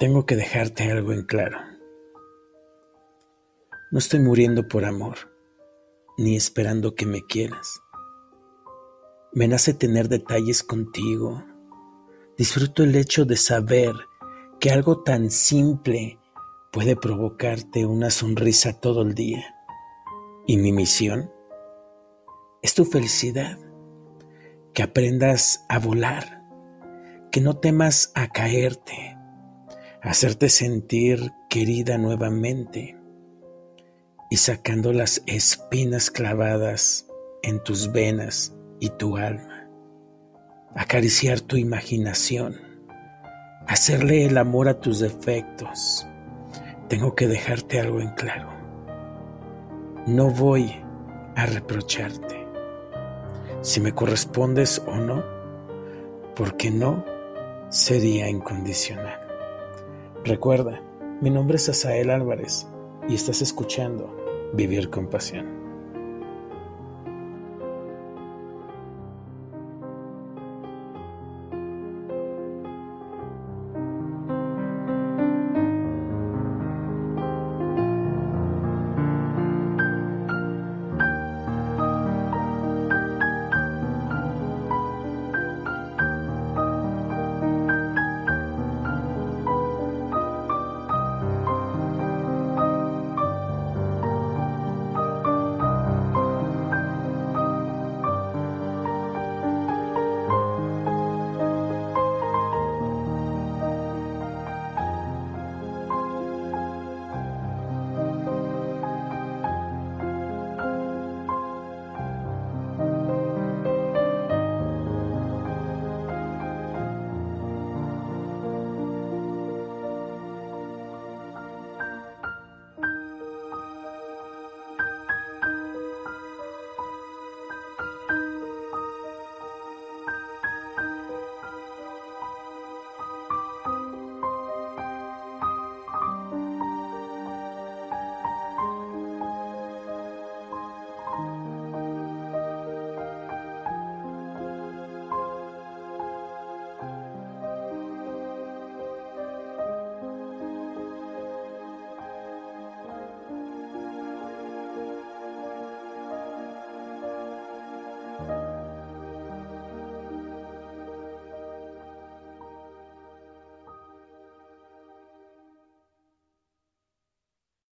Tengo que dejarte algo en claro. No estoy muriendo por amor, ni esperando que me quieras. Me nace tener detalles contigo. Disfruto el hecho de saber que algo tan simple puede provocarte una sonrisa todo el día. Y mi misión es tu felicidad, que aprendas a volar, que no temas a caerte, hacerte sentir querida nuevamente y sacando las espinas clavadas en tus venas y tu alma, acariciar tu imaginación, hacerle el amor a tus defectos. Tengo que dejarte algo en claro. No voy a reprocharte si me correspondes o no, porque no sería incondicional. Recuerda, mi nombre es Asael Álvarez y estás escuchando Vivir con Pasión.